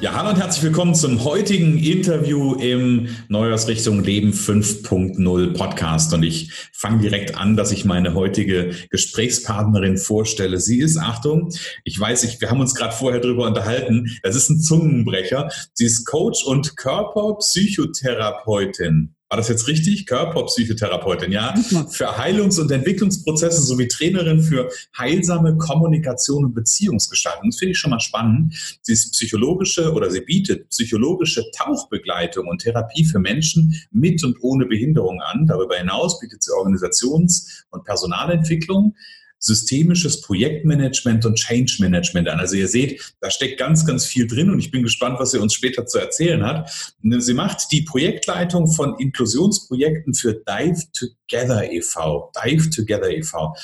Ja, hallo und herzlich willkommen zum heutigen Interview im Neujahrsrichtung Leben 5.0 Podcast. Und ich fange direkt an, dass ich meine heutige Gesprächspartnerin vorstelle. Sie ist, Achtung, ich weiß, ich, wir haben uns gerade vorher drüber unterhalten, das ist ein Zungenbrecher. Sie ist Coach und Körperpsychotherapeutin war das jetzt richtig? Körperpsychotherapeutin, ja, für Heilungs- und Entwicklungsprozesse sowie Trainerin für heilsame Kommunikation und Beziehungsgestaltung. Das finde ich schon mal spannend. Sie ist psychologische oder sie bietet psychologische Tauchbegleitung und Therapie für Menschen mit und ohne Behinderung an. Darüber hinaus bietet sie Organisations- und Personalentwicklung systemisches Projektmanagement und Change Management an. Also ihr seht, da steckt ganz, ganz viel drin und ich bin gespannt, was sie uns später zu erzählen hat. Sie macht die Projektleitung von Inklusionsprojekten für Dive Together e.V. Dive Together e.V.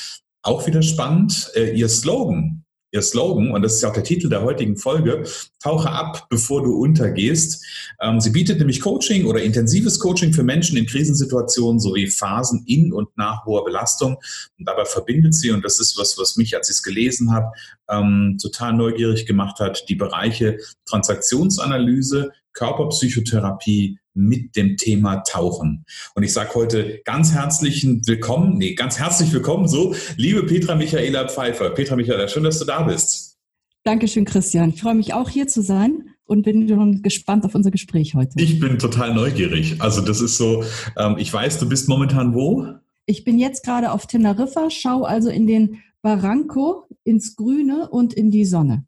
Auch wieder spannend, äh, ihr Slogan ihr Slogan, und das ist ja auch der Titel der heutigen Folge, tauche ab, bevor du untergehst. Ähm, sie bietet nämlich Coaching oder intensives Coaching für Menschen in Krisensituationen sowie Phasen in und nach hoher Belastung. Und dabei verbindet sie, und das ist was, was mich, als ich es gelesen habe, ähm, total neugierig gemacht hat, die Bereiche Transaktionsanalyse, Körperpsychotherapie, mit dem Thema Tauchen. Und ich sage heute ganz herzlichen Willkommen, nee, ganz herzlich willkommen, so, liebe Petra Michaela Pfeiffer. Petra Michaela, schön, dass du da bist. Dankeschön, Christian. Ich freue mich auch hier zu sein und bin schon gespannt auf unser Gespräch heute. Ich bin total neugierig. Also das ist so, ähm, ich weiß, du bist momentan wo? Ich bin jetzt gerade auf Teneriffa, schau also in den Barranco, ins Grüne und in die Sonne.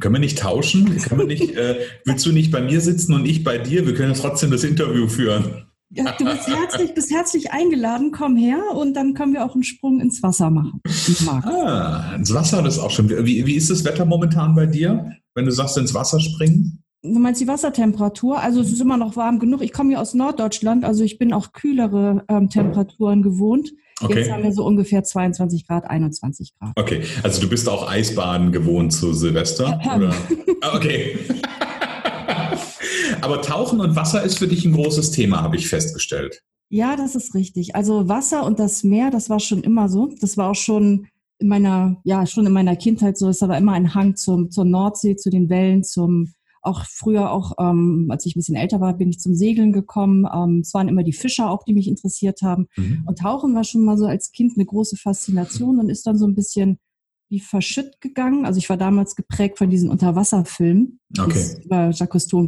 Können wir nicht tauschen? Können wir nicht, äh, willst du nicht bei mir sitzen und ich bei dir? Wir können trotzdem das Interview führen. Ja, du bist herzlich, bist herzlich eingeladen, komm her und dann können wir auch einen Sprung ins Wasser machen. Ah, ins Wasser, das ist auch schon. Wie, wie ist das Wetter momentan bei dir, wenn du sagst, ins Wasser springen? Du meinst die Wassertemperatur? Also es ist immer noch warm genug. Ich komme hier aus Norddeutschland, also ich bin auch kühlere ähm, Temperaturen gewohnt. Okay. Jetzt haben wir so ungefähr 22 Grad, 21 Grad. Okay, also du bist auch Eisbaden gewohnt zu Silvester? Oder? Ah, okay. Aber Tauchen und Wasser ist für dich ein großes Thema, habe ich festgestellt. Ja, das ist richtig. Also Wasser und das Meer, das war schon immer so. Das war auch schon in meiner, ja, schon in meiner Kindheit so. Es war immer ein Hang zum, zur Nordsee, zu den Wellen, zum auch früher, auch ähm, als ich ein bisschen älter war, bin ich zum Segeln gekommen. Ähm, es waren immer die Fischer auch, die mich interessiert haben. Mhm. Und Tauchen war schon mal so als Kind eine große Faszination und ist dann so ein bisschen wie verschütt gegangen. Also ich war damals geprägt von diesen Unterwasserfilmen, okay. die es über Jacques Cousteau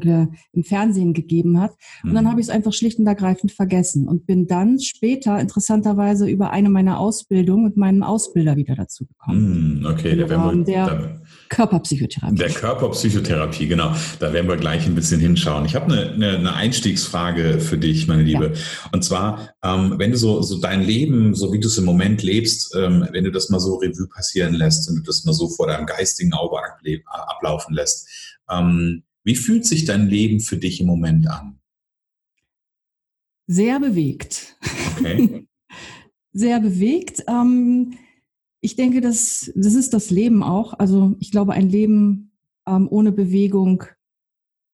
im Fernsehen gegeben hat. Und mhm. dann habe ich es einfach schlicht und ergreifend vergessen und bin dann später interessanterweise über eine meiner Ausbildungen mit meinem Ausbilder wieder dazu gekommen. Mhm, okay, der, wir, der Körperpsychotherapie. Der Körperpsychotherapie, genau. Da werden wir gleich ein bisschen hinschauen. Ich habe eine, eine, eine Einstiegsfrage für dich, meine Liebe. Ja. Und zwar, ähm, wenn du so, so dein Leben, so wie du es im Moment lebst, ähm, wenn du das mal so Revue passieren lässt, lässt und du das mal so vor deinem geistigen Auge ablaufen lässt. Ähm, wie fühlt sich dein Leben für dich im Moment an? Sehr bewegt. Okay. Sehr bewegt. Ähm, ich denke, das, das ist das Leben auch. Also ich glaube, ein Leben ähm, ohne Bewegung,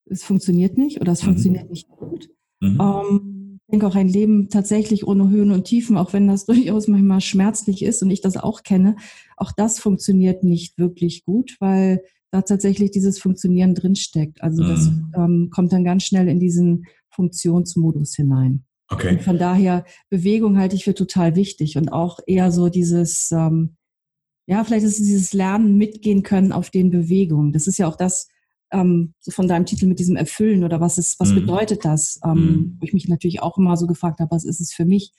es funktioniert nicht oder es mhm. funktioniert nicht gut. Mhm. Ähm, ich denke auch ein Leben tatsächlich ohne Höhen und Tiefen, auch wenn das durchaus manchmal schmerzlich ist und ich das auch kenne, auch das funktioniert nicht wirklich gut, weil da tatsächlich dieses Funktionieren drinsteckt. Also das mhm. ähm, kommt dann ganz schnell in diesen Funktionsmodus hinein. Okay. Und von daher Bewegung halte ich für total wichtig und auch eher so dieses, ähm, ja, vielleicht ist es dieses Lernen mitgehen können auf den Bewegungen. Das ist ja auch das, ähm, so von deinem Titel mit diesem Erfüllen oder was ist, was mhm. bedeutet das? Ähm, mhm. Wo ich mich natürlich auch immer so gefragt habe, was ist es für mich?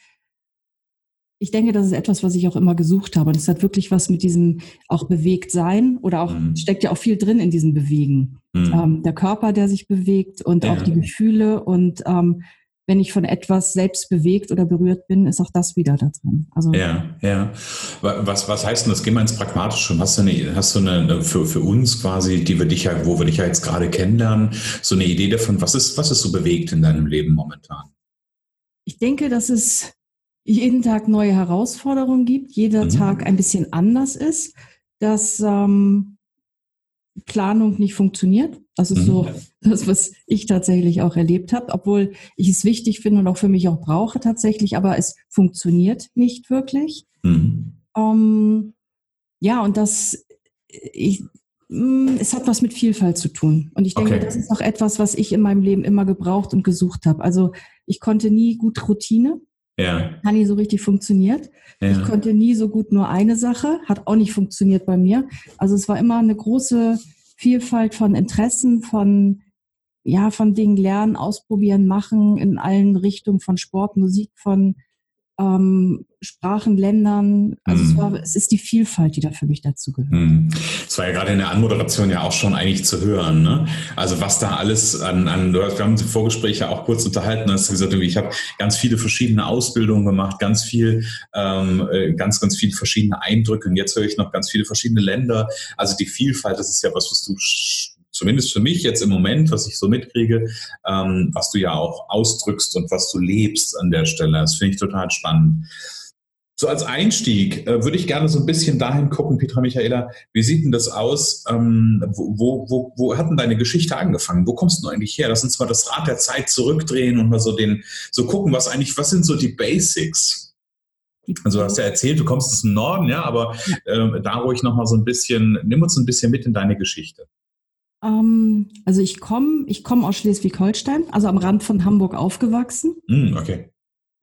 Ich denke, das ist etwas, was ich auch immer gesucht habe. Und es hat wirklich was mit diesem auch bewegt sein oder auch mhm. steckt ja auch viel drin in diesem Bewegen. Mhm. Ähm, der Körper, der sich bewegt und ja. auch die Gefühle und ähm, wenn ich von etwas selbst bewegt oder berührt bin, ist auch das wieder da drin. Also ja, ja. Was, was heißt denn das? Gehen wir ins Pragmatische. Hast du eine, hast du eine für, für uns quasi, die wir dich ja, wo wir dich ja jetzt gerade kennenlernen, so eine Idee davon, was ist, was ist so bewegt in deinem Leben momentan? Ich denke, dass es jeden Tag neue Herausforderungen gibt, jeder mhm. Tag ein bisschen anders ist, dass ähm, Planung nicht funktioniert. Das ist mhm. so das, was ich tatsächlich auch erlebt habe, obwohl ich es wichtig finde und auch für mich auch brauche tatsächlich, aber es funktioniert nicht wirklich. Mhm. Ähm, ja, und das, ich, mm, es hat was mit Vielfalt zu tun. Und ich denke, okay. das ist auch etwas, was ich in meinem Leben immer gebraucht und gesucht habe. Also ich konnte nie gut Routine. Ja. Hat nie so richtig funktioniert. Ja. Ich konnte nie so gut nur eine Sache, hat auch nicht funktioniert bei mir. Also es war immer eine große Vielfalt von Interessen, von ja, von Dingen lernen, ausprobieren, machen in allen Richtungen von Sport, Musik, von ähm, Sprachen, Ländern. Also mm. es, mhm. war, es ist die Vielfalt, die da für mich dazu gehört. Mm. Es war ja gerade in der Anmoderation ja auch schon eigentlich zu hören. Ne? Also was da alles an, an du hast, wir haben uns im Vorgespräch ja auch kurz unterhalten, hast gesagt, ich habe ganz viele verschiedene Ausbildungen gemacht, ganz viel, ähm, äh, ganz, ganz viele verschiedene Eindrücke und jetzt höre ich noch ganz viele verschiedene Länder. Also die Vielfalt, das ist ja was, was du zumindest für mich jetzt im Moment, was ich so mitkriege, ähm, was du ja auch ausdrückst und was du lebst an der Stelle. Das finde ich total spannend. So als Einstieg äh, würde ich gerne so ein bisschen dahin gucken, Petra Michaela, wie sieht denn das aus? Ähm, wo, wo, wo hat denn deine Geschichte angefangen? Wo kommst du eigentlich her? Lass uns mal das Rad der Zeit zurückdrehen und mal so den, so gucken, was eigentlich, was sind so die Basics? Also du hast ja erzählt, du kommst aus dem Norden, ja, aber äh, da ruhig nochmal so ein bisschen, nimm uns ein bisschen mit in deine Geschichte. Ähm, also ich komme ich komm aus Schleswig-Holstein, also am Rand von Hamburg aufgewachsen. Mm, okay.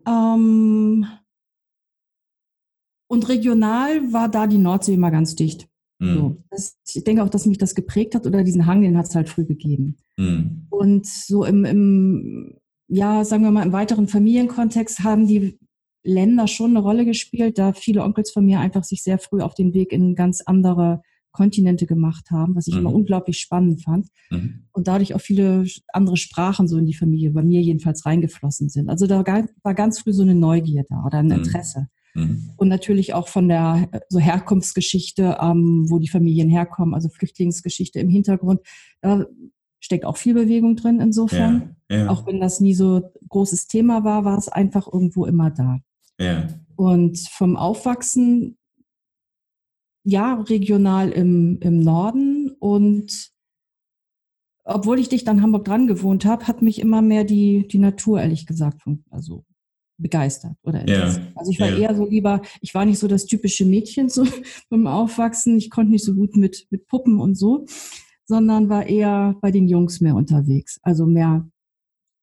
Ähm, und regional war da die Nordsee immer ganz dicht. Mm. So, das, ich denke auch, dass mich das geprägt hat oder diesen Hang, den hat es halt früh gegeben. Mm. Und so im, im, ja, sagen wir mal, im weiteren Familienkontext haben die Länder schon eine Rolle gespielt, da viele Onkels von mir einfach sich sehr früh auf den Weg in ganz andere Kontinente gemacht haben, was ich mhm. immer unglaublich spannend fand. Mhm. Und dadurch auch viele andere Sprachen so in die Familie, bei mir jedenfalls reingeflossen sind. Also da war ganz früh so eine Neugier da oder ein mhm. Interesse. Mhm. Und natürlich auch von der so Herkunftsgeschichte, ähm, wo die Familien herkommen, also Flüchtlingsgeschichte im Hintergrund. Da steckt auch viel Bewegung drin insofern. Ja, ja. Auch wenn das nie so großes Thema war, war es einfach irgendwo immer da. Ja. Und vom Aufwachsen ja, regional im, im Norden und obwohl ich dicht an Hamburg dran gewohnt habe, hat mich immer mehr die, die Natur, ehrlich gesagt, also begeistert oder ja. Also ich war ja. eher so lieber, ich war nicht so das typische Mädchen so beim Aufwachsen, ich konnte nicht so gut mit, mit Puppen und so, sondern war eher bei den Jungs mehr unterwegs. Also mehr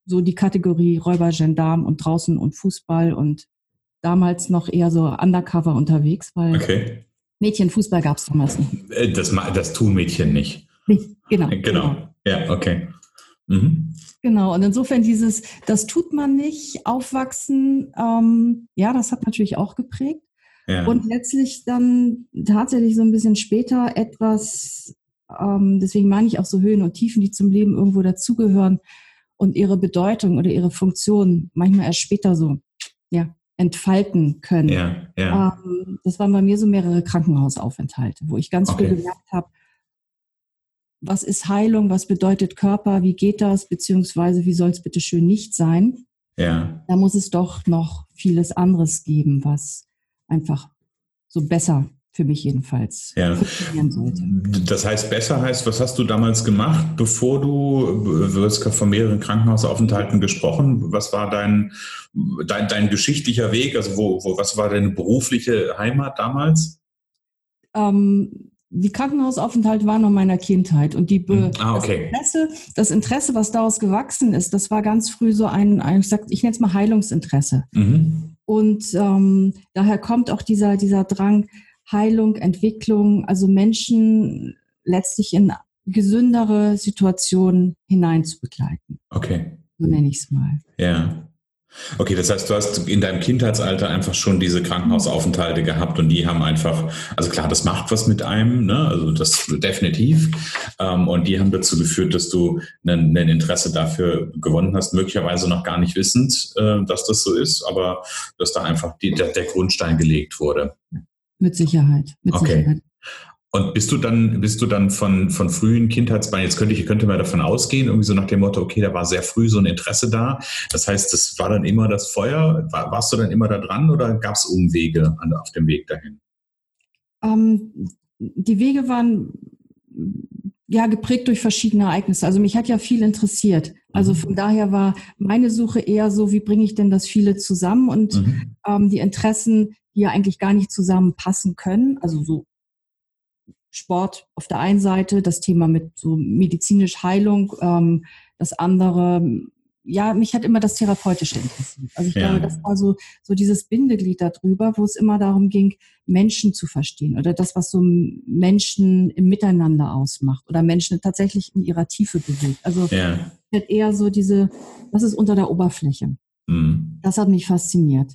so die Kategorie Räuber, Gendarm und draußen und Fußball und damals noch eher so undercover unterwegs, weil okay. Mädchenfußball gab es damals nicht. Äh, das, das tun Mädchen nicht. Nicht, genau. Genau. genau. Ja, okay. Mhm. Genau, und insofern dieses, das tut man nicht, aufwachsen, ähm, ja, das hat natürlich auch geprägt. Ja. Und letztlich dann tatsächlich so ein bisschen später etwas, ähm, deswegen meine ich auch so Höhen und Tiefen, die zum Leben irgendwo dazugehören und ihre Bedeutung oder ihre Funktion manchmal erst später so, ja, entfalten können. Ja, ja. Ähm, das waren bei mir so mehrere Krankenhausaufenthalte, wo ich ganz okay. viel gemerkt habe, was ist Heilung, was bedeutet Körper, wie geht das, beziehungsweise wie soll es bitte schön nicht sein. Ja. Da muss es doch noch vieles anderes geben, was einfach so besser für mich jedenfalls ja. funktionieren sollte. Das heißt, besser heißt, was hast du damals gemacht, bevor du, du hast von mehreren Krankenhausaufenthalten gesprochen, was war dein, dein, dein geschichtlicher Weg, also wo, wo, was war deine berufliche Heimat damals? Ähm, die Krankenhausaufenthalte waren noch meiner Kindheit und die Be ah, okay. das, Interesse, das Interesse, was daraus gewachsen ist, das war ganz früh so ein, ein ich, sag, ich nenne es mal Heilungsinteresse. Mhm. Und ähm, daher kommt auch dieser, dieser Drang, Heilung, Entwicklung, also Menschen letztlich in gesündere Situationen hinein zu begleiten. Okay. So nenne ich es mal. Ja. Okay, das heißt, du hast in deinem Kindheitsalter einfach schon diese Krankenhausaufenthalte gehabt und die haben einfach, also klar, das macht was mit einem, ne? also das definitiv. Ähm, und die haben dazu geführt, dass du ein, Interesse dafür gewonnen hast, möglicherweise noch gar nicht wissend, äh, dass das so ist, aber dass da einfach die, der Grundstein gelegt wurde. Mit Sicherheit. Mit okay. Sicherheit. Und bist du dann, bist du dann von, von frühen Kindheitsbeinen, jetzt könnte ich, könnte man davon ausgehen, irgendwie so nach dem Motto, okay, da war sehr früh so ein Interesse da. Das heißt, das war dann immer das Feuer. War, warst du dann immer da dran oder gab es Umwege an, auf dem Weg dahin? Ähm, die Wege waren ja geprägt durch verschiedene Ereignisse. Also mich hat ja viel interessiert. Also mhm. von daher war meine Suche eher so, wie bringe ich denn das viele zusammen und mhm. ähm, die Interessen, die ja eigentlich gar nicht zusammenpassen können. Also so Sport auf der einen Seite, das Thema mit so medizinisch Heilung, ähm, das andere ja, mich hat immer das Therapeutische interessiert. Also ich ja. glaube, das war so, so dieses Bindeglied darüber, wo es immer darum ging, Menschen zu verstehen oder das, was so Menschen im Miteinander ausmacht oder Menschen tatsächlich in ihrer Tiefe bewegt. Also ja. eher so diese, was ist unter der Oberfläche? Mhm. Das hat mich fasziniert.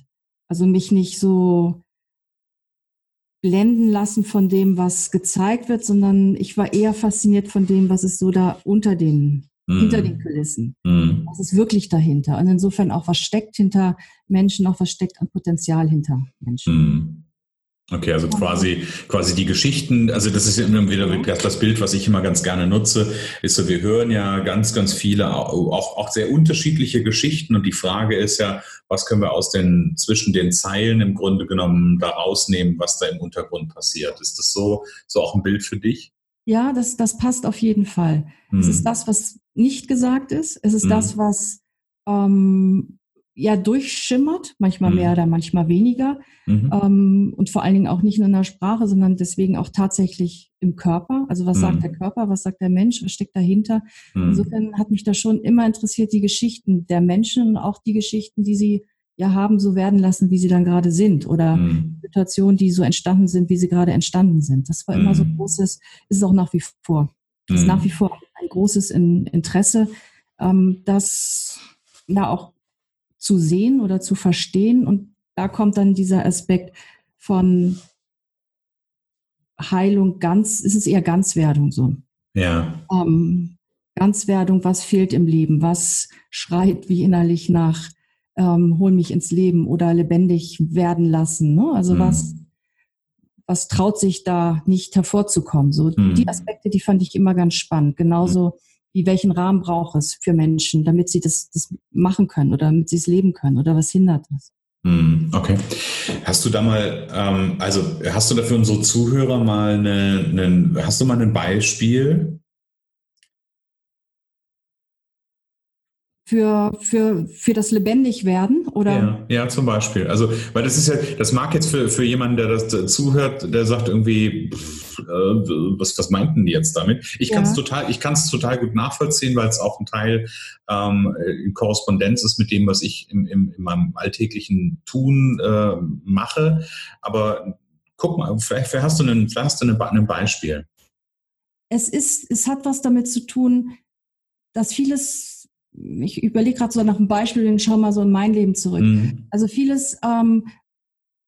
Also mich nicht so blenden lassen von dem, was gezeigt wird, sondern ich war eher fasziniert von dem, was ist so da unter den hinter den. Kulissen. Mhm. Was ist wirklich dahinter? Und insofern auch, was steckt hinter Menschen, auch was steckt an Potenzial hinter Menschen. Mhm. Okay, also quasi, quasi die Geschichten, also das ist ja immer wieder das Bild, was ich immer ganz gerne nutze, ist so, wir hören ja ganz, ganz viele, auch, auch sehr unterschiedliche Geschichten und die Frage ist ja, was können wir aus den, zwischen den Zeilen im Grunde genommen da rausnehmen, was da im Untergrund passiert. Ist das so, so auch ein Bild für dich? Ja, das, das passt auf jeden Fall. Mhm. Es ist hm. das, was nicht gesagt ist. Es ist mhm. das, was ähm, ja durchschimmert, manchmal mhm. mehr oder manchmal weniger. Mhm. Ähm, und vor allen Dingen auch nicht nur in der Sprache, sondern deswegen auch tatsächlich im Körper. Also was sagt mhm. der Körper, was sagt der Mensch, was steckt dahinter? Mhm. Insofern hat mich da schon immer interessiert, die Geschichten der Menschen und auch die Geschichten, die sie ja haben so werden lassen, wie sie dann gerade sind oder mhm. Situationen, die so entstanden sind, wie sie gerade entstanden sind. Das war immer so mhm. großes, ist es auch nach wie vor. Ist nach wie vor ein großes Interesse, ähm, das ja auch zu sehen oder zu verstehen. Und da kommt dann dieser Aspekt von Heilung ganz, ist es eher Ganzwerdung so. Ja. Ähm, Ganzwerdung, was fehlt im Leben, was schreit wie innerlich nach ähm, hol mich ins Leben oder lebendig werden lassen. Ne? Also mhm. was, was traut sich da nicht hervorzukommen? So mhm. die Aspekte, die fand ich immer ganz spannend. Genauso wie welchen Rahmen braucht es für Menschen, damit sie das, das machen können oder damit sie es leben können oder was hindert es? Mhm. Okay. Hast du da mal, ähm, also hast du da für unsere Zuhörer mal eine, eine, hast du mal ein Beispiel, für, für, für das Lebendigwerden oder? Ja, ja, zum Beispiel. Also, weil das ist ja, das mag jetzt für, für jemanden, der das zuhört, der sagt irgendwie, pff, äh, was, was meinten die jetzt damit? Ich kann es total, ich kann es total gut nachvollziehen, weil es auch ein Teil ähm, in Korrespondenz ist mit dem, was ich im, im, in meinem alltäglichen Tun äh, mache. Aber guck mal, vielleicht, vielleicht hast du, einen, vielleicht hast du eine, ein Beispiel. Es ist, es hat was damit zu tun, dass vieles ich überlege gerade so nach einem Beispiel und schau mal so in mein Leben zurück. Mhm. Also vieles, ähm,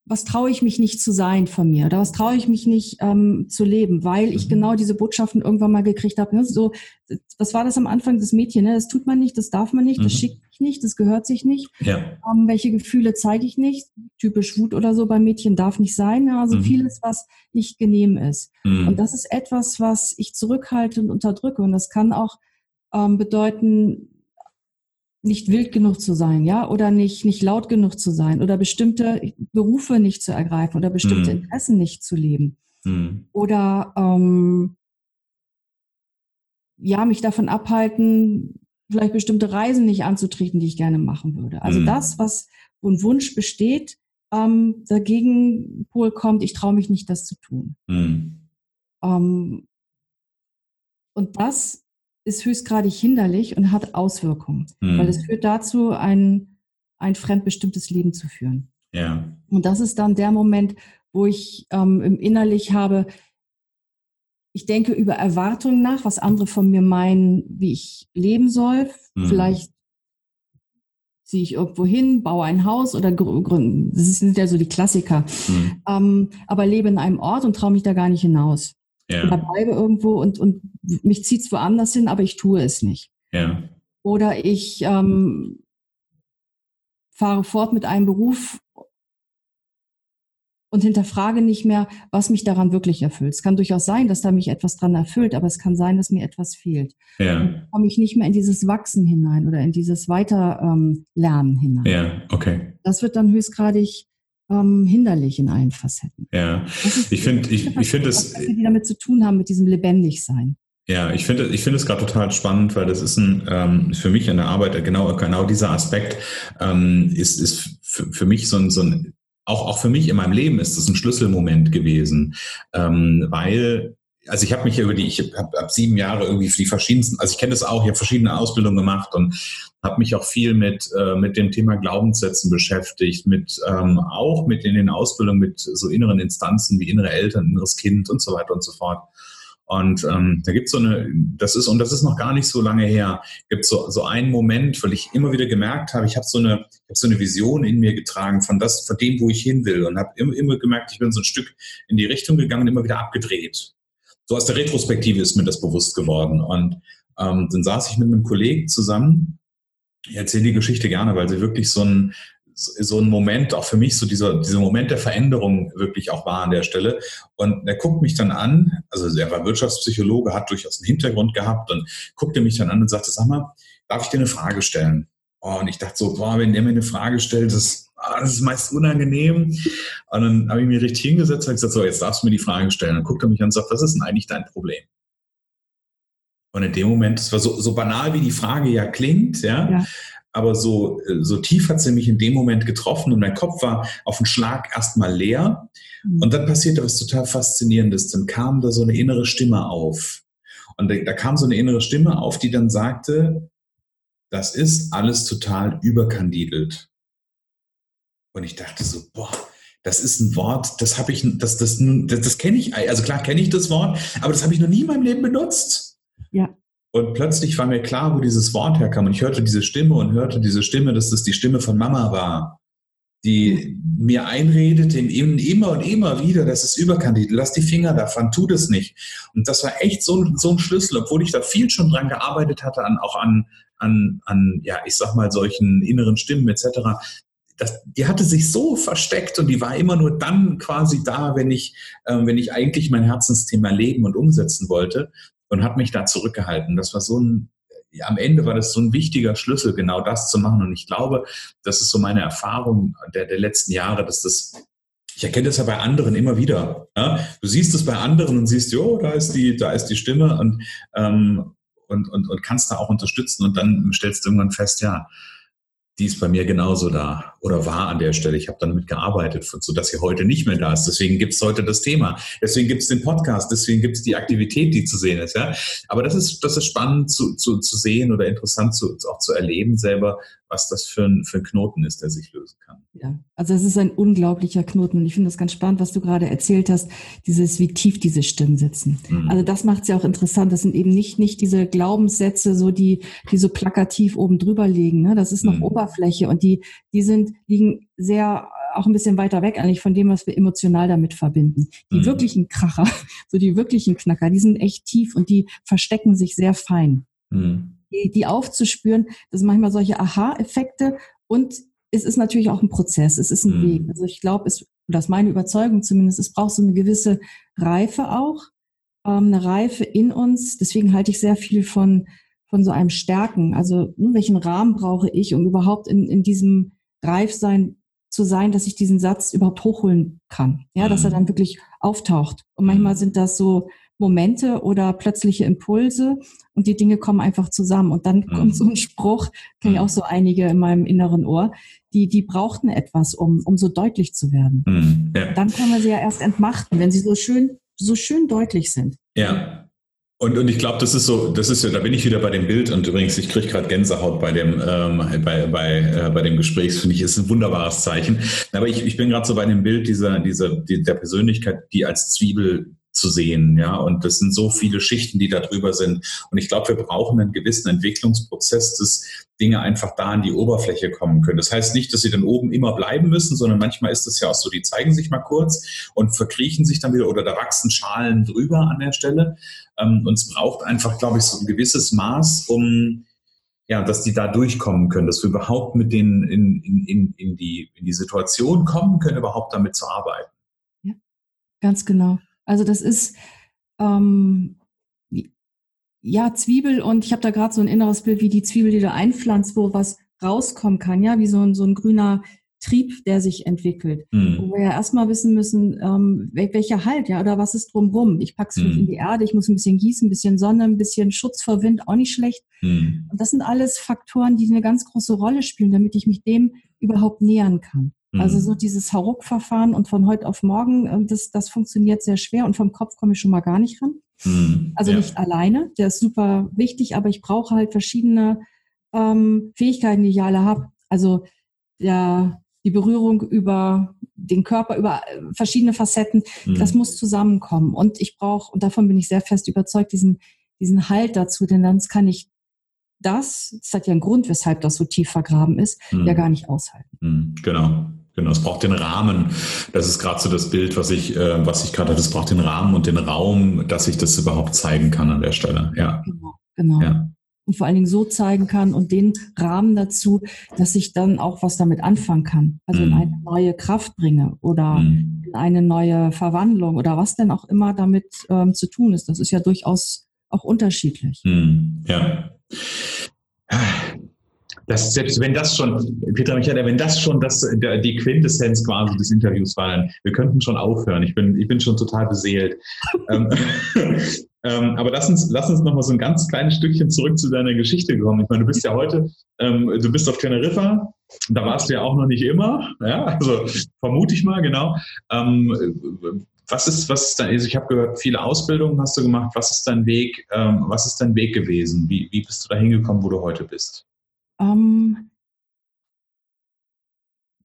was traue ich mich nicht zu sein von mir oder was traue ich mich nicht ähm, zu leben, weil ich mhm. genau diese Botschaften irgendwann mal gekriegt habe. Ne? So, was war das am Anfang des Mädchen? Ne? Das tut man nicht, das darf man nicht, das mhm. schickt sich nicht, das gehört sich nicht. Ja. Ähm, welche Gefühle zeige ich nicht? Typisch Wut oder so beim Mädchen darf nicht sein. Ne? Also mhm. vieles, was nicht genehm ist. Mhm. Und das ist etwas, was ich zurückhalte und unterdrücke. Und das kann auch ähm, bedeuten, nicht wild genug zu sein, ja, oder nicht, nicht laut genug zu sein oder bestimmte Berufe nicht zu ergreifen oder bestimmte mhm. Interessen nicht zu leben. Mhm. Oder ähm, ja, mich davon abhalten, vielleicht bestimmte Reisen nicht anzutreten, die ich gerne machen würde. Also mhm. das, was ein Wunsch besteht, ähm, dagegen Pol kommt, ich traue mich nicht, das zu tun. Mhm. Ähm, und das ist höchstgradig hinderlich und hat Auswirkungen, mhm. weil es führt dazu, ein, ein fremdbestimmtes Leben zu führen. Ja. Und das ist dann der Moment, wo ich ähm, innerlich habe, ich denke über Erwartungen nach, was andere von mir meinen, wie ich leben soll. Mhm. Vielleicht ziehe ich irgendwo hin, baue ein Haus oder gründen. Das sind ja so die Klassiker. Mhm. Ähm, aber lebe in einem Ort und traue mich da gar nicht hinaus ja. oder bleibe irgendwo und, und mich zieht es woanders hin, aber ich tue es nicht. Ja. Oder ich ähm, fahre fort mit einem Beruf und hinterfrage nicht mehr, was mich daran wirklich erfüllt. Es kann durchaus sein, dass da mich etwas dran erfüllt, aber es kann sein, dass mir etwas fehlt. Ja. Dann komme ich nicht mehr in dieses Wachsen hinein oder in dieses Weiterlernen ähm, hinein. Ja, okay. Das wird dann höchstgradig ähm, hinderlich in allen Facetten. Ja, ich finde, ich, ich finde es, die damit zu tun haben mit diesem Lebendigsein. Ja, ich finde, ich finde es gerade total spannend, weil das ist ein, ähm, für mich in der Arbeit genau, genau dieser Aspekt ähm, ist, ist für, für mich so ein, so ein auch, auch für mich in meinem Leben ist das ein Schlüsselmoment gewesen, ähm, weil also ich habe mich über die, ich habe hab sieben Jahre irgendwie für die verschiedensten, also ich kenne das auch, ich habe verschiedene Ausbildungen gemacht und habe mich auch viel mit, äh, mit dem Thema Glaubenssätzen beschäftigt, mit ähm, auch mit in den Ausbildungen mit so inneren Instanzen wie innere Eltern, inneres Kind und so weiter und so fort. Und ähm, da gibt es so eine, das ist, und das ist noch gar nicht so lange her, gibt so, so einen Moment, weil ich immer wieder gemerkt habe, ich habe so eine, hab so eine Vision in mir getragen von das, von dem, wo ich hin will. Und habe immer, immer gemerkt, ich bin so ein Stück in die Richtung gegangen und immer wieder abgedreht. So aus der Retrospektive ist mir das bewusst geworden. Und ähm, dann saß ich mit einem Kollegen zusammen. Ich erzähle die Geschichte gerne, weil sie wirklich so ein, so ein Moment auch für mich, so dieser, dieser Moment der Veränderung wirklich auch war an der Stelle. Und er guckt mich dann an, also er war Wirtschaftspsychologe, hat durchaus einen Hintergrund gehabt und guckte mich dann an und sagte, sag mal, darf ich dir eine Frage stellen? Und ich dachte so, boah, wenn der mir eine Frage stellt, das, ah, das ist meist unangenehm. Und dann habe ich mich richtig hingesetzt und gesagt, so, jetzt darfst du mir die Frage stellen. Und dann guckt er mich an und sagt, was ist denn eigentlich dein Problem? Und in dem Moment, das war so, so banal, wie die Frage ja klingt, ja, ja aber so, äh, so tief hat sie mich in dem Moment getroffen und mein Kopf war auf den Schlag erstmal leer. Mhm. Und dann passierte was total Faszinierendes. Dann kam da so eine innere Stimme auf. Und da, da kam so eine innere Stimme auf, die dann sagte, das ist alles total überkandidelt. Und ich dachte so, boah, das ist ein Wort, das habe ich, das, das, das, das kenne ich, also klar kenne ich das Wort, aber das habe ich noch nie in meinem Leben benutzt. Ja. Und plötzlich war mir klar, wo dieses Wort herkam. Und ich hörte diese Stimme und hörte diese Stimme, dass das die Stimme von Mama war, die mir einredete immer und immer wieder, das ist überkandid, lass die Finger davon, tu das nicht. Und das war echt so, so ein Schlüssel, obwohl ich da viel schon dran gearbeitet hatte, an, auch an, an, an, ja, ich sag mal, solchen inneren Stimmen etc. Das, die hatte sich so versteckt und die war immer nur dann quasi da, wenn ich, äh, wenn ich eigentlich mein Herzensthema leben und umsetzen wollte und habe mich da zurückgehalten. Das war so ein, ja, am Ende war das so ein wichtiger Schlüssel, genau das zu machen. Und ich glaube, das ist so meine Erfahrung der, der letzten Jahre, dass das ich erkenne das ja bei anderen immer wieder. Ja? Du siehst es bei anderen und siehst, jo, da ist die, da ist die Stimme und, ähm, und, und, und kannst da auch unterstützen und dann stellst du irgendwann fest, ja, die ist bei mir genauso da oder war an der Stelle. Ich habe damit gearbeitet, sodass sie heute nicht mehr da ist. Deswegen gibt es heute das Thema. Deswegen gibt es den Podcast. Deswegen gibt es die Aktivität, die zu sehen ist. Ja? Aber das ist, das ist spannend zu, zu, zu sehen oder interessant zu, auch zu erleben selber, was das für ein, für ein Knoten ist, der sich lösen kann. Ja, also es ist ein unglaublicher Knoten und ich finde das ganz spannend, was du gerade erzählt hast, dieses, wie tief diese Stimmen sitzen. Mhm. Also das macht es ja auch interessant. Das sind eben nicht, nicht diese Glaubenssätze, so die, die so plakativ oben drüber liegen. Ne? Das ist noch mhm. Oberfläche und die, die sind, liegen sehr auch ein bisschen weiter weg eigentlich von dem, was wir emotional damit verbinden. Die mhm. wirklichen Kracher, so die wirklichen Knacker, die sind echt tief und die verstecken sich sehr fein. Mhm die, die aufzuspüren, das sind manchmal solche Aha-Effekte und es ist natürlich auch ein Prozess, es ist ein mhm. Weg. Also ich glaube, es, das ist meine Überzeugung zumindest, es braucht so eine gewisse Reife auch, ähm, eine Reife in uns. Deswegen halte ich sehr viel von, von so einem Stärken. Also hm, welchen Rahmen brauche ich, um überhaupt in, in diesem Reifsein zu sein, dass ich diesen Satz überhaupt hochholen kann. Ja, dass er mhm. dann wirklich auftaucht. Und manchmal mhm. sind das so Momente oder plötzliche Impulse und die Dinge kommen einfach zusammen. Und dann mhm. kommt so ein Spruch, kenne ich auch mhm. so einige in meinem inneren Ohr, die, die brauchten etwas, um, um so deutlich zu werden. Mhm. Ja. Dann können wir sie ja erst entmachten, wenn sie so schön, so schön deutlich sind. Ja, und, und ich glaube, das ist so, das ist ja, da bin ich wieder bei dem Bild und übrigens, ich kriege gerade Gänsehaut bei dem, ähm, bei, bei, äh, bei dem Gespräch, finde ich, ist ein wunderbares Zeichen. Aber ich, ich bin gerade so bei dem Bild dieser, dieser, die, der Persönlichkeit, die als Zwiebel zu sehen, ja. Und das sind so viele Schichten, die da drüber sind. Und ich glaube, wir brauchen einen gewissen Entwicklungsprozess, dass Dinge einfach da an die Oberfläche kommen können. Das heißt nicht, dass sie dann oben immer bleiben müssen, sondern manchmal ist es ja auch so, die zeigen sich mal kurz und verkriechen sich dann wieder oder da wachsen Schalen drüber an der Stelle. Ähm, und es braucht einfach, glaube ich, so ein gewisses Maß, um ja, dass die da durchkommen können, dass wir überhaupt mit denen in, in, in, in, die, in die Situation kommen können, überhaupt damit zu arbeiten. Ja, ganz genau. Also das ist ähm, ja Zwiebel und ich habe da gerade so ein inneres Bild wie die Zwiebel, die du einpflanzt, wo was rauskommen kann, ja, wie so ein, so ein grüner Trieb, der sich entwickelt. Mhm. Wo wir ja erstmal wissen müssen, ähm, welcher Halt, ja, oder was ist drumrum. Ich pack's mhm. in die Erde, ich muss ein bisschen gießen, ein bisschen Sonne, ein bisschen Schutz vor Wind, auch nicht schlecht. Mhm. Und das sind alles Faktoren, die eine ganz große Rolle spielen, damit ich mich dem überhaupt nähern kann. Also mhm. so dieses Hauruck-Verfahren und von heute auf morgen, äh, das, das funktioniert sehr schwer und vom Kopf komme ich schon mal gar nicht ran. Mhm. Also ja. nicht alleine, der ist super wichtig, aber ich brauche halt verschiedene ähm, Fähigkeiten, die ich alle habe. Also der, die Berührung über den Körper, über äh, verschiedene Facetten, mhm. das muss zusammenkommen. Und ich brauche, und davon bin ich sehr fest überzeugt, diesen, diesen Halt dazu, denn sonst kann ich das, das hat ja einen Grund, weshalb das so tief vergraben ist, mhm. ja gar nicht aushalten. Mhm. Genau. Genau, es braucht den Rahmen. Das ist gerade so das Bild, was ich, äh, was ich gerade hatte. Es braucht den Rahmen und den Raum, dass ich das überhaupt zeigen kann an der Stelle. Ja. Genau. genau. Ja und vor allen Dingen so zeigen kann und den Rahmen dazu, dass ich dann auch was damit anfangen kann. Also mm. in mhm. eine neue Kraft bringe oder mm. in eine neue Verwandlung oder was denn auch immer damit ähm, zu tun ist. Das ist ja durchaus auch unterschiedlich. Mm. Ja. Das, selbst wenn das schon, Peter Michael, wenn das schon das, die Quintessenz quasi des Interviews war, dann wir könnten schon aufhören. Ich bin, ich bin schon total beseelt. ähm, ähm, aber lass uns, lass uns noch mal so ein ganz kleines Stückchen zurück zu deiner Geschichte kommen. Ich meine, du bist ja heute, ähm, du bist auf Teneriffa, da warst du ja auch noch nicht immer, ja, also vermute ich mal, genau. Ähm, was ist, was ist dein, also ich habe gehört, viele Ausbildungen hast du gemacht. Was ist dein Weg, ähm, was ist dein Weg gewesen? Wie, wie bist du da hingekommen, wo du heute bist? Ähm,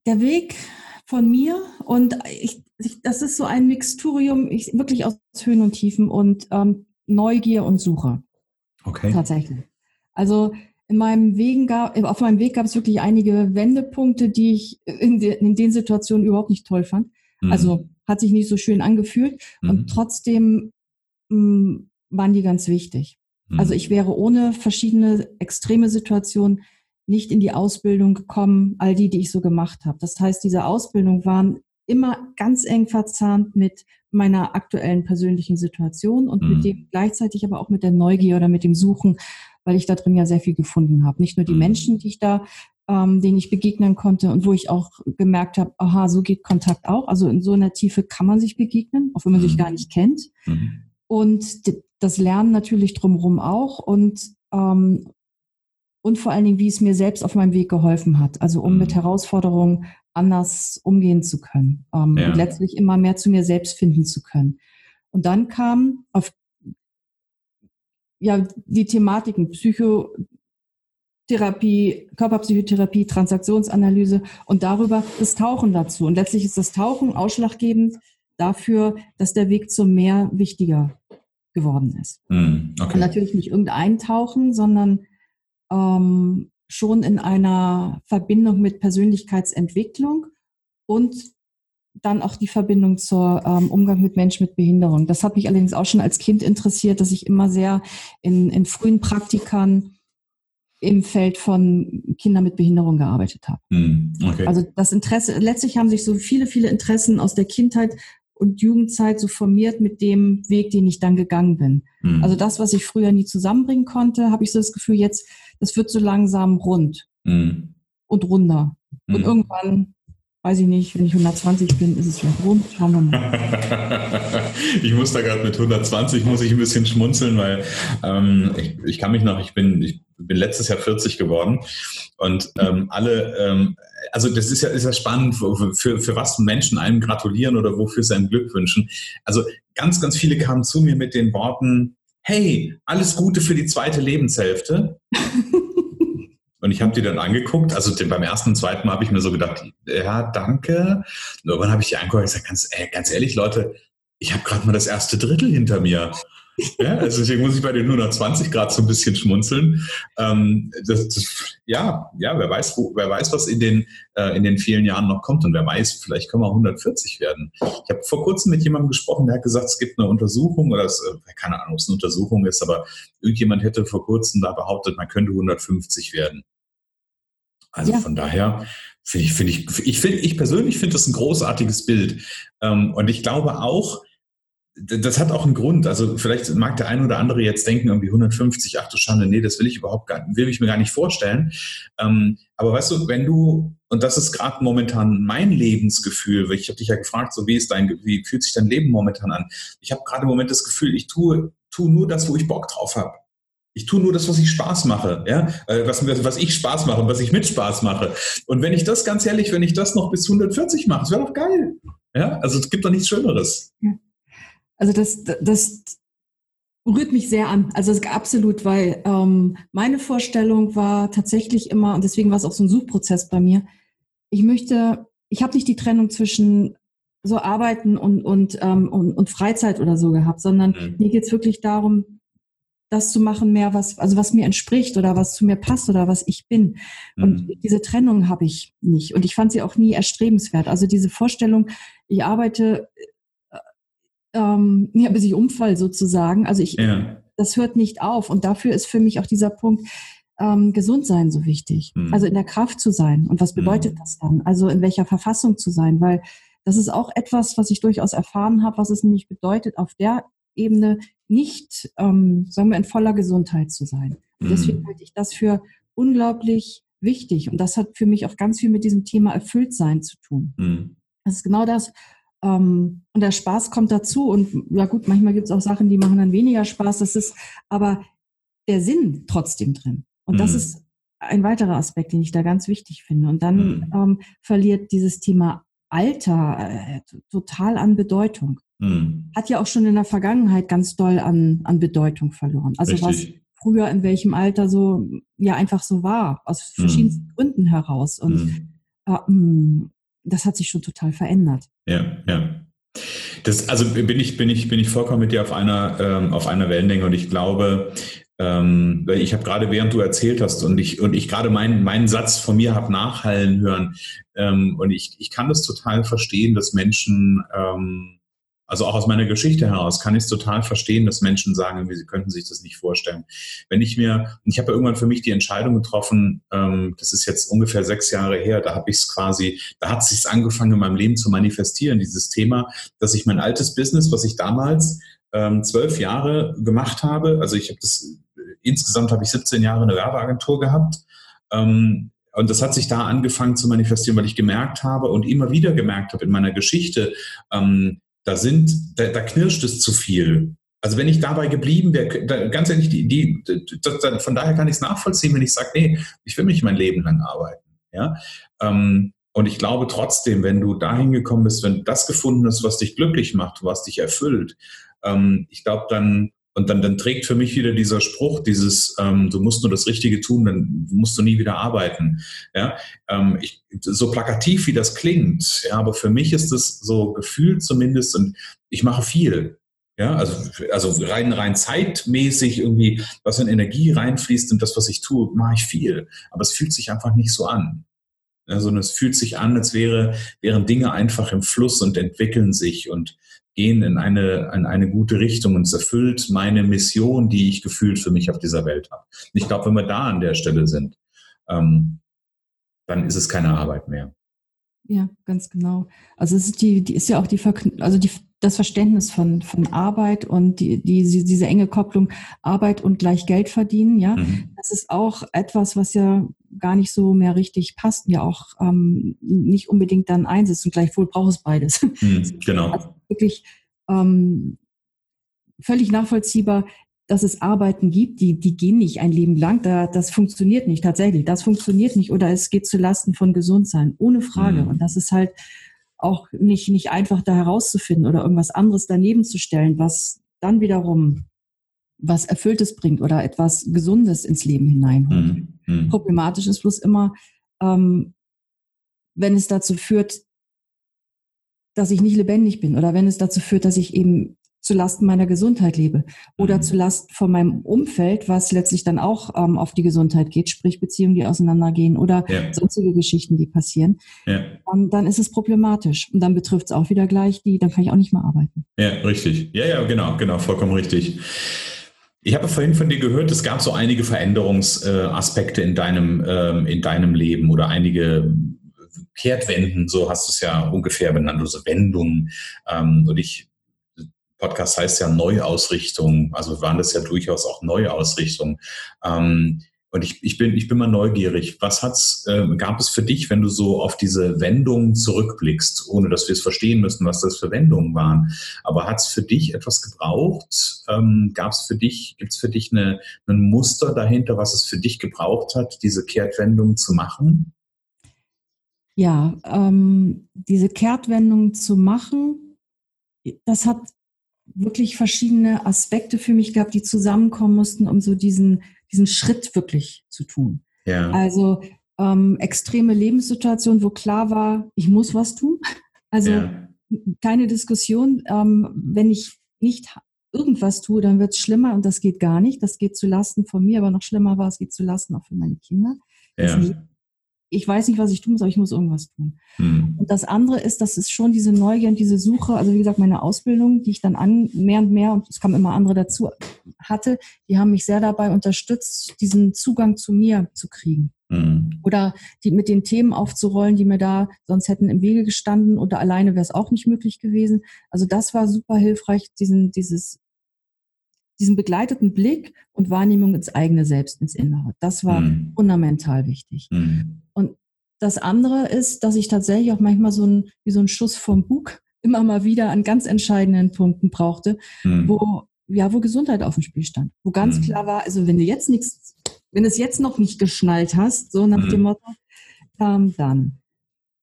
der Weg von mir und ich, ich, das ist so ein Mixturium, ich, wirklich aus Höhen und Tiefen und ähm, Neugier und Suche. Okay. Tatsächlich. Also in meinem Wegen gab, auf meinem Weg gab es wirklich einige Wendepunkte, die ich in, de, in den Situationen überhaupt nicht toll fand. Mhm. Also hat sich nicht so schön angefühlt mhm. und trotzdem mh, mm, waren die ganz wichtig. Mhm. Also ich wäre ohne verschiedene extreme Situationen nicht in die Ausbildung gekommen, all die, die ich so gemacht habe. Das heißt, diese Ausbildung waren immer ganz eng verzahnt mit meiner aktuellen persönlichen Situation und mhm. mit dem gleichzeitig aber auch mit der Neugier oder mit dem Suchen, weil ich da drin ja sehr viel gefunden habe. Nicht nur die mhm. Menschen, die ich da, ähm, denen ich begegnen konnte und wo ich auch gemerkt habe, aha, so geht Kontakt auch. Also in so einer Tiefe kann man sich begegnen, auch wenn man mhm. sich gar nicht kennt. Mhm. Und das Lernen natürlich drumherum auch und ähm, und vor allen Dingen, wie es mir selbst auf meinem Weg geholfen hat. Also um mhm. mit Herausforderungen anders umgehen zu können ähm, ja. und letztlich immer mehr zu mir selbst finden zu können. Und dann kam auf ja die Thematiken Psychotherapie, Körperpsychotherapie, Transaktionsanalyse und darüber das Tauchen dazu. Und letztlich ist das Tauchen ausschlaggebend dafür, dass der Weg zum Meer wichtiger geworden ist. Mm, okay. Und natürlich nicht irgendein Tauchen, sondern ähm, schon in einer Verbindung mit Persönlichkeitsentwicklung und dann auch die Verbindung zur ähm, Umgang mit Menschen mit Behinderung. Das hat mich allerdings auch schon als Kind interessiert, dass ich immer sehr in, in frühen Praktikern im Feld von Kindern mit Behinderung gearbeitet habe. Hm, okay. Also das Interesse, letztlich haben sich so viele, viele Interessen aus der Kindheit und Jugendzeit so formiert mit dem Weg, den ich dann gegangen bin. Mhm. Also das, was ich früher nie zusammenbringen konnte, habe ich so das Gefühl, jetzt, das wird so langsam rund mhm. und runder. Mhm. Und irgendwann, weiß ich nicht, wenn ich 120 bin, ist es vielleicht rund. Schauen wir mal. ich muss da gerade mit 120 muss ich ein bisschen schmunzeln, weil ähm, ich, ich kann mich noch, ich bin, ich bin letztes Jahr 40 geworden und ähm, alle ähm, also das ist ja, ist ja spannend, für, für was Menschen einem gratulieren oder wofür sie einem Glück wünschen. Also ganz, ganz viele kamen zu mir mit den Worten, hey, alles Gute für die zweite Lebenshälfte. Und ich habe die dann angeguckt, also den, beim ersten und zweiten Mal habe ich mir so gedacht, ja, danke. Und irgendwann habe ich die angeguckt und gesagt, ganz, ey, ganz ehrlich, Leute, ich habe gerade mal das erste Drittel hinter mir. Ja, also deswegen muss ich bei den 120 Grad so ein bisschen schmunzeln. Ähm, das, das, ja, ja, wer weiß, wo, wer weiß, was in den, äh, in den vielen Jahren noch kommt und wer weiß, vielleicht können wir 140 werden. Ich habe vor kurzem mit jemandem gesprochen, der hat gesagt, es gibt eine Untersuchung oder es, äh, keine Ahnung, ob es eine Untersuchung ist, aber irgendjemand hätte vor kurzem da behauptet, man könnte 150 werden. Also ja. von daher finde ich, finde ich, ich, find, ich persönlich finde das ein großartiges Bild. Ähm, und ich glaube auch, das hat auch einen Grund. Also vielleicht mag der eine oder andere jetzt denken, irgendwie 150, ach du Schande, nee, das will ich überhaupt gar, will ich mir gar nicht vorstellen. Ähm, aber weißt du, wenn du, und das ist gerade momentan mein Lebensgefühl, weil ich habe dich ja gefragt, so wie ist dein, wie fühlt sich dein Leben momentan an? Ich habe gerade im Moment das Gefühl, ich tue, tue nur das, wo ich Bock drauf habe. Ich tue nur das, was ich Spaß mache, ja, äh, was, was ich Spaß mache, was ich mit Spaß mache. Und wenn ich das ganz ehrlich, wenn ich das noch bis 140 mache, das wäre doch geil. Ja, also es gibt doch nichts Schöneres. Also das, das rührt mich sehr an. Also es absolut, weil ähm, meine Vorstellung war tatsächlich immer, und deswegen war es auch so ein Suchprozess bei mir, ich möchte, ich habe nicht die Trennung zwischen so Arbeiten und, und, ähm, und, und Freizeit oder so gehabt, sondern mhm. mir geht es wirklich darum, das zu machen mehr, was, also was mir entspricht oder was zu mir passt oder was ich bin. Und mhm. diese Trennung habe ich nicht. Und ich fand sie auch nie erstrebenswert. Also diese Vorstellung, ich arbeite ähm, ja, bis ich umfall sozusagen. Also ich, ja. das hört nicht auf. Und dafür ist für mich auch dieser Punkt, ähm, gesund sein so wichtig. Mhm. Also in der Kraft zu sein. Und was bedeutet mhm. das dann? Also in welcher Verfassung zu sein? Weil das ist auch etwas, was ich durchaus erfahren habe, was es nämlich bedeutet, auf der Ebene nicht, ähm, sagen wir, in voller Gesundheit zu sein. Und deswegen mhm. halte ich das für unglaublich wichtig. Und das hat für mich auch ganz viel mit diesem Thema Erfülltsein zu tun. Mhm. Das ist genau das. Ähm, und der Spaß kommt dazu. Und ja gut, manchmal gibt es auch Sachen, die machen dann weniger Spaß. Das ist aber der Sinn trotzdem drin. Und mhm. das ist ein weiterer Aspekt, den ich da ganz wichtig finde. Und dann mhm. ähm, verliert dieses Thema Alter äh, total an Bedeutung. Mhm. Hat ja auch schon in der Vergangenheit ganz doll an, an Bedeutung verloren. Also Richtig. was früher in welchem Alter so ja einfach so war, aus mhm. verschiedensten. Gründen heraus. Und mhm. äh, das hat sich schon total verändert. Ja, ja. Das, also bin ich, bin ich, bin ich vollkommen mit dir auf einer, ähm, auf einer Wellenlänge und ich glaube, ähm, ich habe gerade während du erzählt hast und ich und ich gerade meinen meinen Satz von mir habe nachhallen hören ähm, und ich, ich kann das total verstehen, dass Menschen ähm, also auch aus meiner Geschichte heraus kann ich es total verstehen, dass Menschen sagen, sie könnten sich das nicht vorstellen. Wenn ich mir, und ich habe ja irgendwann für mich die Entscheidung getroffen, ähm, das ist jetzt ungefähr sechs Jahre her, da habe ich es quasi, da hat sich angefangen in meinem Leben zu manifestieren, dieses Thema, dass ich mein altes Business, was ich damals ähm, zwölf Jahre gemacht habe, also ich habe das, insgesamt habe ich 17 Jahre eine Werbeagentur gehabt, ähm, und das hat sich da angefangen zu manifestieren, weil ich gemerkt habe und immer wieder gemerkt habe in meiner Geschichte, ähm, da sind, da, da knirscht es zu viel. Also wenn ich dabei geblieben wäre, ganz ehrlich, die, die, das, von daher kann ich es nachvollziehen, wenn ich sage, nee, ich will nicht mein Leben lang arbeiten. Ja? Ähm, und ich glaube trotzdem, wenn du dahin gekommen bist, wenn das gefunden hast, was dich glücklich macht, was dich erfüllt, ähm, ich glaube, dann und dann, dann trägt für mich wieder dieser Spruch, dieses, ähm, du musst nur das Richtige tun, dann musst du nie wieder arbeiten. Ja, ähm, ich, so plakativ wie das klingt, ja, aber für mich ist es so gefühlt zumindest und ich mache viel. Ja, also, also rein, rein zeitmäßig irgendwie, was in Energie reinfließt und das, was ich tue, mache ich viel. Aber es fühlt sich einfach nicht so an. Ja, sondern es fühlt sich an, als wäre, wären Dinge einfach im Fluss und entwickeln sich und gehen in eine, in eine gute Richtung und es erfüllt meine Mission, die ich gefühlt für mich auf dieser Welt habe. Und ich glaube, wenn wir da an der Stelle sind, ähm, dann ist es keine Arbeit mehr. Ja, ganz genau. Also es ist die, die ist ja auch die, also die, das Verständnis von, von Arbeit und die, die, diese enge Kopplung Arbeit und gleich Geld verdienen, ja, mhm. das ist auch etwas, was ja gar nicht so mehr richtig passt, ja auch ähm, nicht unbedingt dann einsetzt und gleichwohl braucht es beides. Mhm, genau. Also wirklich ähm, völlig nachvollziehbar, dass es Arbeiten gibt, die, die gehen nicht ein Leben lang. Da, das funktioniert nicht tatsächlich. Das funktioniert nicht oder es geht zu Lasten von Gesundsein, ohne Frage. Mhm. Und das ist halt auch nicht, nicht einfach da herauszufinden oder irgendwas anderes daneben zu stellen, was dann wiederum was Erfülltes bringt oder etwas Gesundes ins Leben hineinholt. Mhm. Mhm. Problematisch ist bloß immer, ähm, wenn es dazu führt, dass ich nicht lebendig bin oder wenn es dazu führt, dass ich eben zu Lasten meiner Gesundheit lebe oder mhm. zu Lasten von meinem Umfeld, was letztlich dann auch ähm, auf die Gesundheit geht, sprich Beziehungen, die auseinandergehen oder ja. sonstige Geschichten, die passieren, ja. ähm, dann ist es problematisch und dann betrifft es auch wieder gleich die, dann kann ich auch nicht mehr arbeiten. Ja, richtig. Ja, ja, genau, genau, vollkommen richtig. Ich habe vorhin von dir gehört, es gab so einige Veränderungsaspekte in deinem, ähm, in deinem Leben oder einige Kehrtwenden, so hast du es ja ungefähr benannt, also Wendungen. Ähm, und ich Podcast heißt ja Neuausrichtung, also waren das ja durchaus auch Neuausrichtungen. Ähm, und ich, ich, bin, ich bin mal neugierig. Was hat's, äh, gab es für dich, wenn du so auf diese Wendungen zurückblickst, ohne dass wir es verstehen müssen, was das für Wendungen waren? Aber hat es für dich etwas gebraucht? Ähm, gab es für dich, gibt es für dich eine, ein Muster dahinter, was es für dich gebraucht hat, diese Kehrtwendung zu machen? Ja, ähm, diese Kehrtwendung zu machen, das hat wirklich verschiedene Aspekte für mich gehabt, die zusammenkommen mussten, um so diesen diesen Schritt wirklich zu tun. Ja. Also ähm, extreme Lebenssituation, wo klar war, ich muss was tun. Also ja. keine Diskussion. Ähm, wenn ich nicht irgendwas tue, dann wird es schlimmer und das geht gar nicht. Das geht zu Lasten von mir, aber noch schlimmer war, es geht zu Lasten auch für meine Kinder. Ja ich weiß nicht, was ich tun muss, aber ich muss irgendwas tun. Mhm. Und das andere ist, das ist schon diese Neugier und diese Suche, also wie gesagt, meine Ausbildung, die ich dann an, mehr und mehr, und es kamen immer andere dazu, hatte, die haben mich sehr dabei unterstützt, diesen Zugang zu mir zu kriegen. Mhm. Oder die mit den Themen aufzurollen, die mir da sonst hätten im Wege gestanden oder alleine wäre es auch nicht möglich gewesen. Also das war super hilfreich, diesen, dieses diesen begleiteten Blick und Wahrnehmung ins eigene Selbst, ins Innere. Das war mhm. fundamental wichtig. Mhm. Das andere ist, dass ich tatsächlich auch manchmal so ein, wie so ein Schuss vom Bug immer mal wieder an ganz entscheidenden Punkten brauchte, mhm. wo, ja, wo Gesundheit auf dem Spiel stand. Wo ganz mhm. klar war, also wenn du jetzt nichts, wenn du es jetzt noch nicht geschnallt hast, so nach dem mhm. Motto, ähm, dann.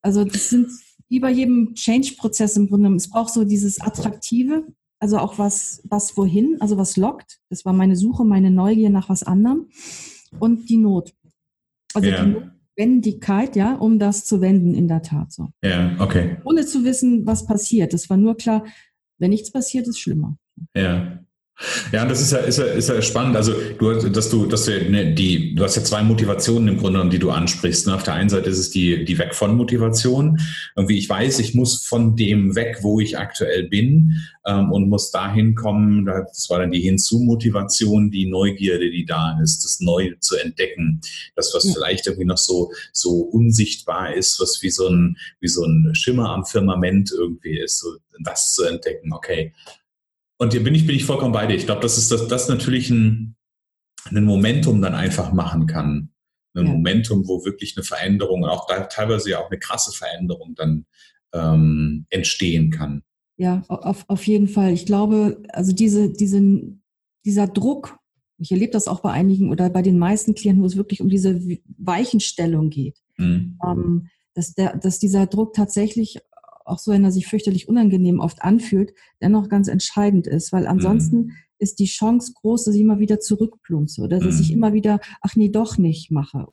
Also das sind wie bei jedem Change-Prozess im Grunde, es braucht so dieses Attraktive, also auch was, was wohin, also was lockt. Das war meine Suche, meine Neugier nach was anderem und die Not. Also ja. die Notwendigkeit, ja, um das zu wenden, in der Tat so. Ja, okay. Ohne zu wissen, was passiert. Es war nur klar, wenn nichts passiert, ist schlimmer. Ja. Ja, das ist ja, ist ja, ist ja spannend. Also du, dass du, dass du ne, die, du hast ja zwei Motivationen im Grunde, die du ansprichst. Ne? Auf der einen Seite ist es die, die Weg von Motivation. Irgendwie, ich weiß, ich muss von dem weg, wo ich aktuell bin, ähm, und muss dahin kommen. Das war dann die Hinzu-Motivation, die Neugierde, die da ist, das Neue zu entdecken. Das, was ja. vielleicht irgendwie noch so, so unsichtbar ist, was wie so ein, wie so ein Schimmer am Firmament irgendwie ist, so das zu entdecken. Okay, und hier bin ich, bin ich vollkommen bei dir. Ich glaube, das ist das, das natürlich ein, ein Momentum dann einfach machen kann. Ein ja. Momentum, wo wirklich eine Veränderung, auch teilweise ja auch eine krasse Veränderung dann ähm, entstehen kann. Ja, auf, auf jeden Fall. Ich glaube, also diese, diese, dieser Druck, ich erlebe das auch bei einigen oder bei den meisten Klienten, wo es wirklich um diese Weichenstellung geht, mhm. ähm, dass, der, dass dieser Druck tatsächlich auch so, wenn er sich fürchterlich unangenehm oft anfühlt, dennoch ganz entscheidend ist, weil ansonsten mhm. ist die Chance groß, dass ich immer wieder zurückplumpse oder dass mhm. ich immer wieder, ach nee, doch nicht mache.